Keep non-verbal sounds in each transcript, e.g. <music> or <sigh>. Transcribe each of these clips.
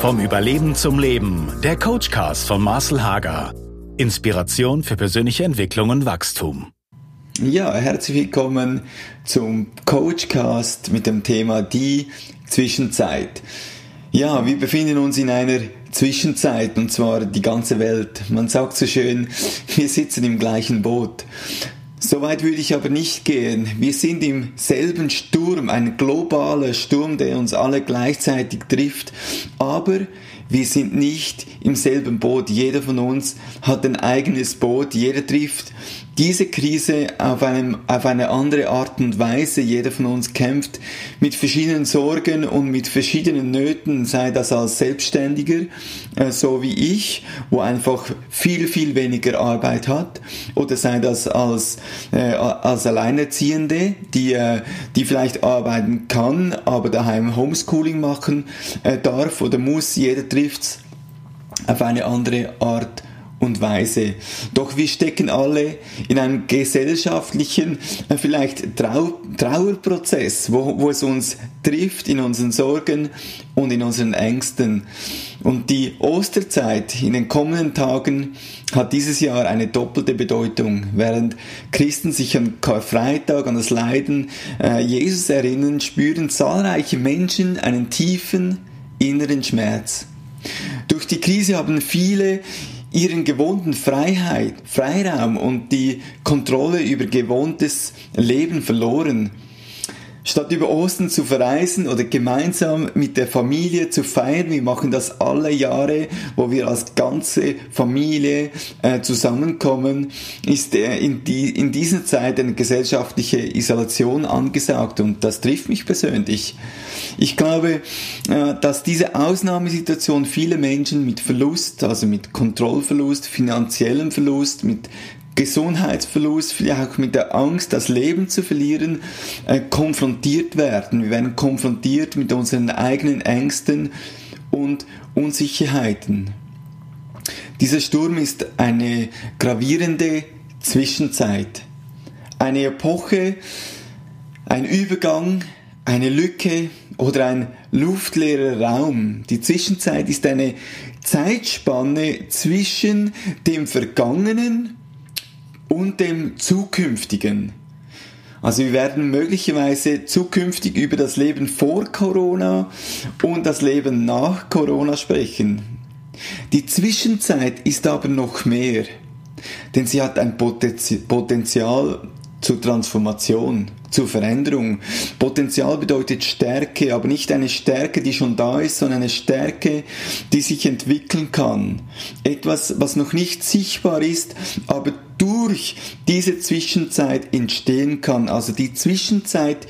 Vom Überleben zum Leben. Der Coachcast von Marcel Hager. Inspiration für persönliche Entwicklung und Wachstum. Ja, herzlich willkommen zum Coachcast mit dem Thema die Zwischenzeit. Ja, wir befinden uns in einer Zwischenzeit und zwar die ganze Welt. Man sagt so schön, <laughs> wir sitzen im gleichen Boot. Soweit würde ich aber nicht gehen. Wir sind im selben Sturm, ein globaler Sturm, der uns alle gleichzeitig trifft. Aber wir sind nicht im selben Boot. Jeder von uns hat ein eigenes Boot. Jeder trifft diese Krise auf, einem, auf eine andere Art und Weise. Jeder von uns kämpft mit verschiedenen Sorgen und mit verschiedenen Nöten, sei das als Selbstständiger, äh, so wie ich, wo einfach viel, viel weniger Arbeit hat, oder sei das als, äh, als Alleinerziehende, die, äh, die vielleicht arbeiten kann, aber daheim Homeschooling machen äh, darf oder muss. Jeder trifft auf eine andere Art und Weise. Doch wir stecken alle in einem gesellschaftlichen, äh, vielleicht Trau Trauerprozess, wo, wo es uns trifft in unseren Sorgen und in unseren Ängsten. Und die Osterzeit in den kommenden Tagen hat dieses Jahr eine doppelte Bedeutung. Während Christen sich an Karfreitag, an das Leiden äh, Jesus erinnern, spüren zahlreiche Menschen einen tiefen inneren Schmerz. Durch die Krise haben viele ihren gewohnten Freiheit, Freiraum und die Kontrolle über gewohntes Leben verloren. Statt über Ostern zu verreisen oder gemeinsam mit der Familie zu feiern, wir machen das alle Jahre, wo wir als ganze Familie äh, zusammenkommen, ist äh, in, die, in dieser Zeit eine gesellschaftliche Isolation angesagt und das trifft mich persönlich. Ich glaube, äh, dass diese Ausnahmesituation viele Menschen mit Verlust, also mit Kontrollverlust, finanziellem Verlust, mit Gesundheitsverlust, vielleicht auch mit der Angst, das Leben zu verlieren, äh, konfrontiert werden. Wir werden konfrontiert mit unseren eigenen Ängsten und Unsicherheiten. Dieser Sturm ist eine gravierende Zwischenzeit, eine Epoche, ein Übergang, eine Lücke oder ein luftleerer Raum. Die Zwischenzeit ist eine Zeitspanne zwischen dem Vergangenen und dem Zukünftigen. Also wir werden möglicherweise zukünftig über das Leben vor Corona und das Leben nach Corona sprechen. Die Zwischenzeit ist aber noch mehr, denn sie hat ein Potenzial zur Transformation, zur Veränderung. Potenzial bedeutet Stärke, aber nicht eine Stärke, die schon da ist, sondern eine Stärke, die sich entwickeln kann. Etwas, was noch nicht sichtbar ist, aber durch diese Zwischenzeit entstehen kann. Also die Zwischenzeit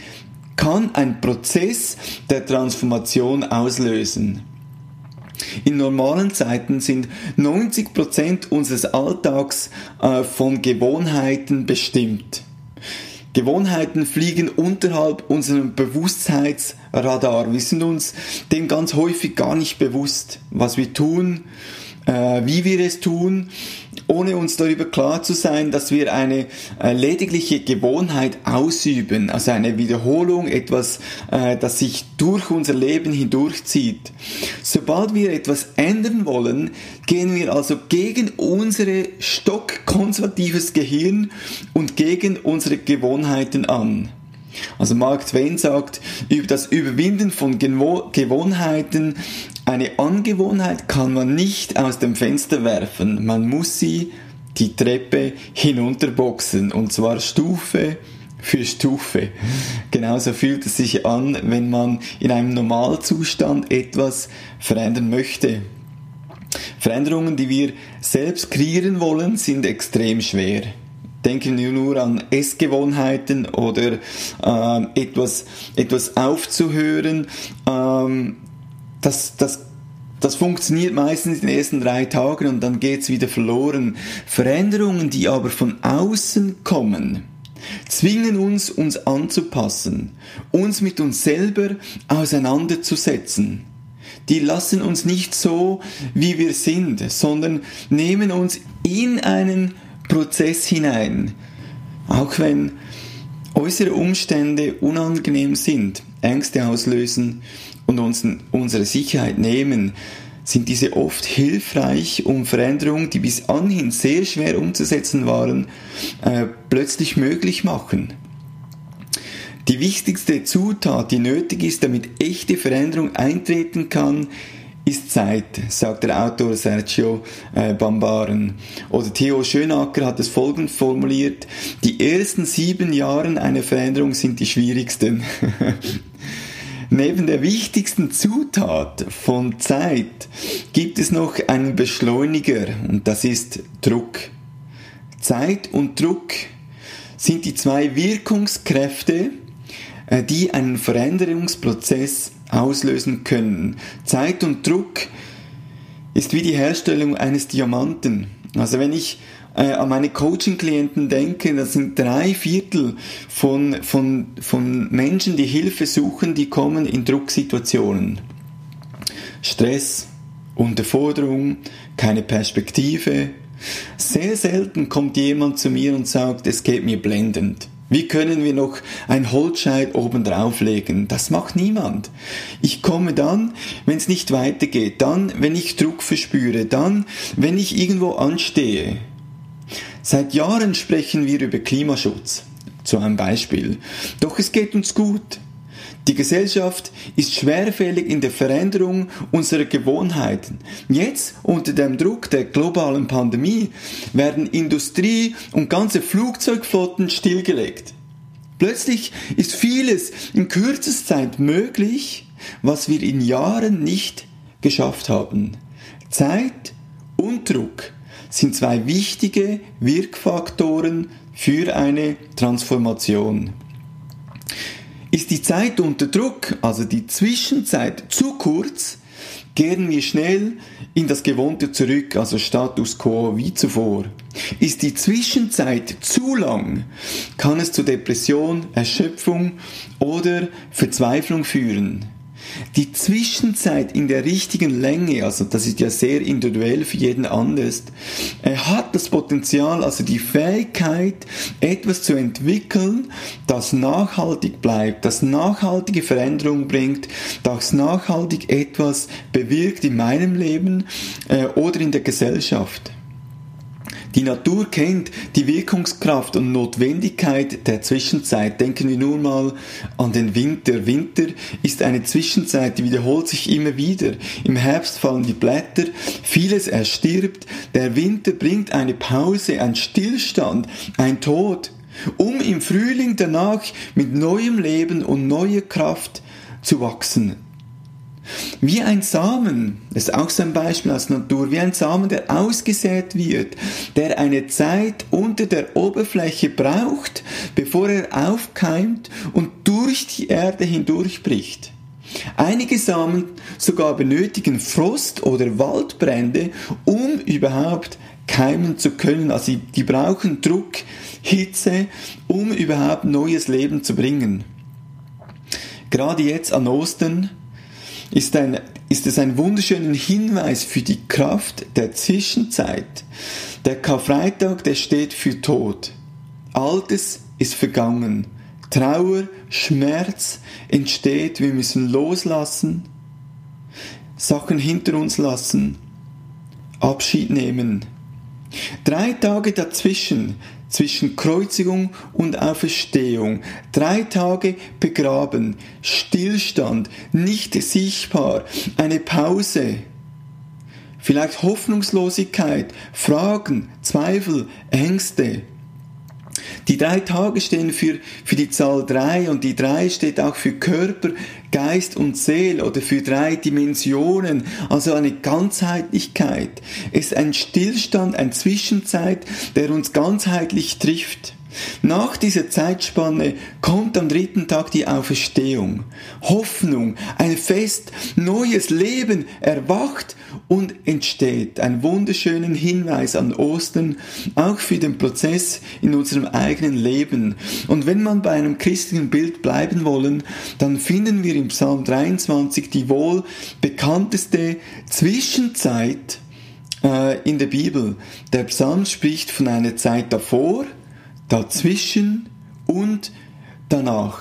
kann ein Prozess der Transformation auslösen. In normalen Zeiten sind 90% unseres Alltags äh, von Gewohnheiten bestimmt. Gewohnheiten fliegen unterhalb unserem Bewusstheitsradar. Wir sind uns dem ganz häufig gar nicht bewusst, was wir tun, äh, wie wir es tun, ohne uns darüber klar zu sein, dass wir eine äh, ledigliche Gewohnheit ausüben, also eine Wiederholung, etwas, äh, das sich durch unser Leben hindurchzieht. Sobald wir etwas ändern wollen, gehen wir also gegen unsere stockkonservatives Gehirn und gegen unsere Gewohnheiten an. Also Mark Twain sagt, über das Überwinden von Gewohnheiten, eine Angewohnheit kann man nicht aus dem Fenster werfen, man muss sie die Treppe hinunterboxen und zwar Stufe für Stufe. Genauso fühlt es sich an, wenn man in einem Normalzustand etwas verändern möchte. Veränderungen, die wir selbst kreieren wollen, sind extrem schwer. Denken wir nur an Essgewohnheiten oder äh, etwas, etwas aufzuhören. Ähm, das, das, das funktioniert meistens in den ersten drei Tagen und dann geht's wieder verloren. Veränderungen, die aber von außen kommen, zwingen uns, uns anzupassen, uns mit uns selber auseinanderzusetzen. Die lassen uns nicht so, wie wir sind, sondern nehmen uns in einen Prozess hinein. Auch wenn äußere Umstände unangenehm sind, Ängste auslösen und uns unsere Sicherheit nehmen, sind diese oft hilfreich, um Veränderungen, die bis anhin sehr schwer umzusetzen waren, äh, plötzlich möglich machen. Die wichtigste Zutat, die nötig ist, damit echte Veränderung eintreten kann, ist Zeit, sagt der Autor Sergio äh, Bambaren. Oder Theo Schönacker hat es folgend formuliert, die ersten sieben Jahre einer Veränderung sind die schwierigsten. <laughs> Neben der wichtigsten Zutat von Zeit gibt es noch einen Beschleuniger und das ist Druck. Zeit und Druck sind die zwei Wirkungskräfte, äh, die einen Veränderungsprozess auslösen können. Zeit und Druck ist wie die Herstellung eines Diamanten. Also wenn ich äh, an meine Coaching-Klienten denke, das sind drei Viertel von, von, von Menschen, die Hilfe suchen, die kommen in Drucksituationen. Stress, Unterforderung, keine Perspektive. Sehr selten kommt jemand zu mir und sagt, es geht mir blendend. Wie können wir noch ein Holzscheit oben drauflegen? Das macht niemand. Ich komme dann, wenn es nicht weitergeht, dann, wenn ich Druck verspüre, dann, wenn ich irgendwo anstehe. Seit Jahren sprechen wir über Klimaschutz, zu einem Beispiel. Doch es geht uns gut. Die Gesellschaft ist schwerfällig in der Veränderung unserer Gewohnheiten. Jetzt, unter dem Druck der globalen Pandemie, werden Industrie und ganze Flugzeugflotten stillgelegt. Plötzlich ist vieles in kürzester Zeit möglich, was wir in Jahren nicht geschafft haben. Zeit und Druck sind zwei wichtige Wirkfaktoren für eine Transformation. Ist die Zeit unter Druck, also die Zwischenzeit, zu kurz, kehren wir schnell in das Gewohnte zurück, also Status quo wie zuvor. Ist die Zwischenzeit zu lang, kann es zu Depression, Erschöpfung oder Verzweiflung führen. Die Zwischenzeit in der richtigen Länge, also das ist ja sehr individuell für jeden anders, er hat das Potenzial, also die Fähigkeit, etwas zu entwickeln, das nachhaltig bleibt, das nachhaltige Veränderung bringt, das nachhaltig etwas bewirkt in meinem Leben äh, oder in der Gesellschaft. Die Natur kennt die Wirkungskraft und Notwendigkeit der Zwischenzeit. Denken wir nur mal an den Winter. Winter ist eine Zwischenzeit, die wiederholt sich immer wieder. Im Herbst fallen die Blätter, vieles erstirbt. Der Winter bringt eine Pause, ein Stillstand, ein Tod, um im Frühling danach mit neuem Leben und neuer Kraft zu wachsen. Wie ein Samen, das ist auch so ein Beispiel aus Natur, wie ein Samen, der ausgesät wird, der eine Zeit unter der Oberfläche braucht, bevor er aufkeimt und durch die Erde hindurchbricht. Einige Samen sogar benötigen Frost oder Waldbrände, um überhaupt keimen zu können. Also die brauchen Druck, Hitze, um überhaupt neues Leben zu bringen. Gerade jetzt an Ostern ist, ein, ist es ein wunderschöner Hinweis für die Kraft der Zwischenzeit. Der Karfreitag, der steht für Tod. Altes ist vergangen. Trauer, Schmerz entsteht. Wir müssen loslassen, Sachen hinter uns lassen, Abschied nehmen. Drei Tage dazwischen zwischen Kreuzigung und Auferstehung. Drei Tage begraben, Stillstand, nicht sichtbar, eine Pause. Vielleicht Hoffnungslosigkeit, Fragen, Zweifel, Ängste. Die drei Tage stehen für, für die Zahl drei und die drei steht auch für Körper, Geist und Seele oder für drei Dimensionen, also eine Ganzheitlichkeit. Es ist ein Stillstand, ein Zwischenzeit, der uns ganzheitlich trifft. Nach dieser Zeitspanne kommt am dritten Tag die Auferstehung. Hoffnung, ein Fest, neues Leben erwacht und entsteht. Ein wunderschönen Hinweis an Ostern, auch für den Prozess in unserem eigenen Leben. Und wenn man bei einem christlichen Bild bleiben wollen, dann finden wir im Psalm 23 die wohl bekannteste Zwischenzeit äh, in der Bibel. Der Psalm spricht von einer Zeit davor, dazwischen und danach.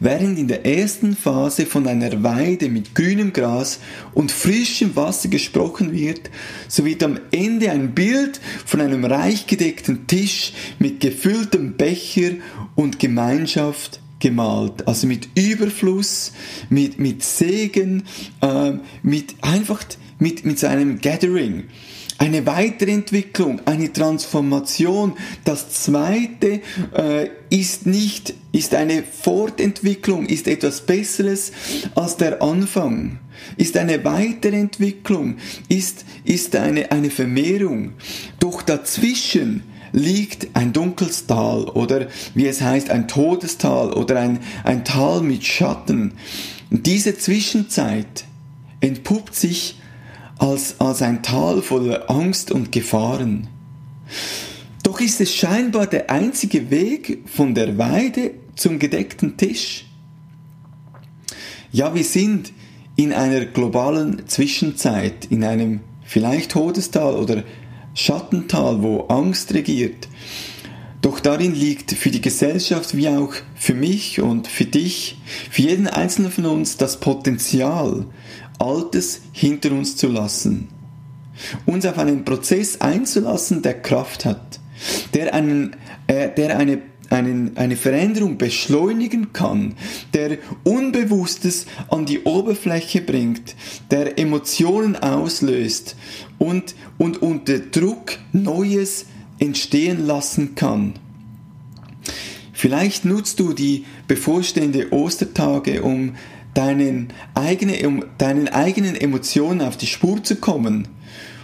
Während in der ersten Phase von einer Weide mit grünem Gras und frischem Wasser gesprochen wird, so wird am Ende ein Bild von einem reich gedeckten Tisch mit gefülltem Becher und Gemeinschaft gemalt. Also mit Überfluss, mit, mit Segen, äh, mit einfach mit, mit seinem Gathering eine Weiterentwicklung, eine Transformation. Das zweite äh, ist nicht, ist eine Fortentwicklung, ist etwas Besseres als der Anfang, ist eine Weiterentwicklung, ist, ist eine, eine Vermehrung. Doch dazwischen liegt ein dunkles Tal oder wie es heißt, ein Todestal oder ein, ein Tal mit Schatten. Diese Zwischenzeit entpuppt sich als, als ein Tal voller Angst und Gefahren. Doch ist es scheinbar der einzige Weg von der Weide zum gedeckten Tisch. Ja, wir sind in einer globalen Zwischenzeit, in einem vielleicht Todestal oder Schattental, wo Angst regiert. Doch darin liegt für die Gesellschaft wie auch für mich und für dich, für jeden Einzelnen von uns das Potenzial, Altes hinter uns zu lassen. Uns auf einen Prozess einzulassen, der Kraft hat, der, einen, äh, der eine, einen, eine Veränderung beschleunigen kann, der Unbewusstes an die Oberfläche bringt, der Emotionen auslöst und, und unter Druck Neues entstehen lassen kann. Vielleicht nutzt du die bevorstehende Ostertage, um deinen, eigene, deinen eigenen Emotionen auf die Spur zu kommen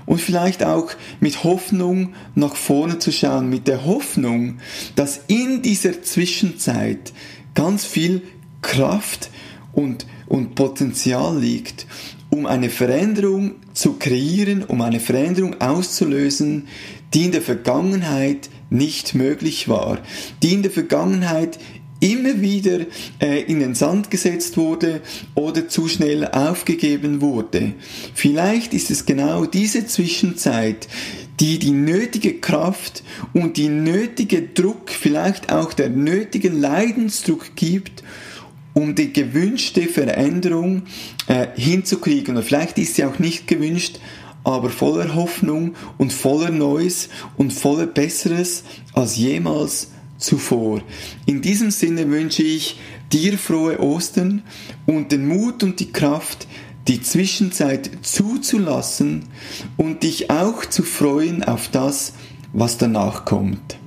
und vielleicht auch mit Hoffnung nach vorne zu schauen, mit der Hoffnung, dass in dieser Zwischenzeit ganz viel Kraft und, und Potenzial liegt, um eine Veränderung zu kreieren, um eine Veränderung auszulösen, die in der Vergangenheit nicht möglich war, die in der Vergangenheit immer wieder äh, in den Sand gesetzt wurde oder zu schnell aufgegeben wurde. Vielleicht ist es genau diese Zwischenzeit, die die nötige Kraft und die nötige Druck, vielleicht auch der nötigen Leidensdruck gibt, um die gewünschte Veränderung äh, hinzukriegen. Und vielleicht ist sie auch nicht gewünscht, aber voller Hoffnung und voller Neues und voller Besseres als jemals zuvor. In diesem Sinne wünsche ich dir frohe Ostern und den Mut und die Kraft, die Zwischenzeit zuzulassen und dich auch zu freuen auf das, was danach kommt.